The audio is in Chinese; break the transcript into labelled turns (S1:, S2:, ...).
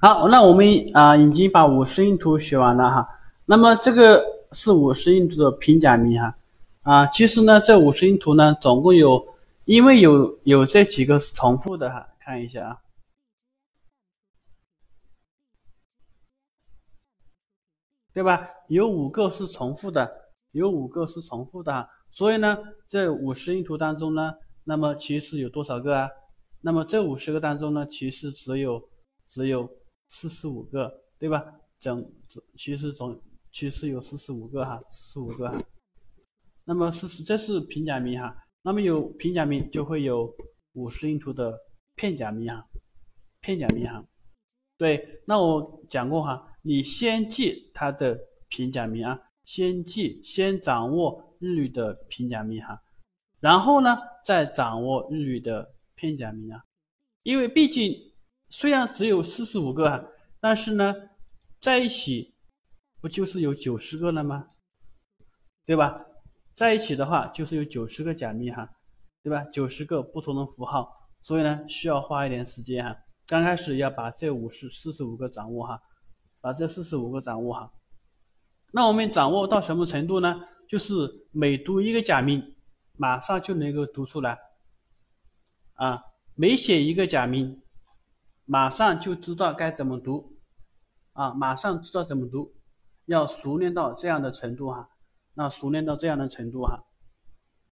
S1: 好，那我们啊已经把五十音图学完了哈。那么这个是五十音图的平假名哈。啊，其实呢这五十音图呢总共有，因为有有这几个是重复的哈，看一下啊。对吧？有五个是重复的，有五个是重复的哈。所以呢，这五十音图当中呢，那么其实有多少个啊？那么这五十个当中呢，其实只有只有四十五个，对吧？整其实总其实有四十五个哈，四十五个哈。那么是是这是平假名哈，那么有平假名就会有五十音图的片假名哈，片假名哈。对，那我讲过哈，你先记它的平假名啊，先记先掌握日语的平假名哈，然后呢再掌握日语的。片假名啊，因为毕竟虽然只有四十五个，但是呢在一起不就是有九十个了吗？对吧？在一起的话就是有九十个假名哈，对吧？九十个不同的符号，所以呢需要花一点时间哈。刚开始要把这五十四十五个掌握哈，把这四十五个掌握哈。那我们掌握到什么程度呢？就是每读一个假名，马上就能够读出来。啊，每写一个假名，马上就知道该怎么读，啊，马上知道怎么读，要熟练到这样的程度哈，那熟练到这样的程度哈。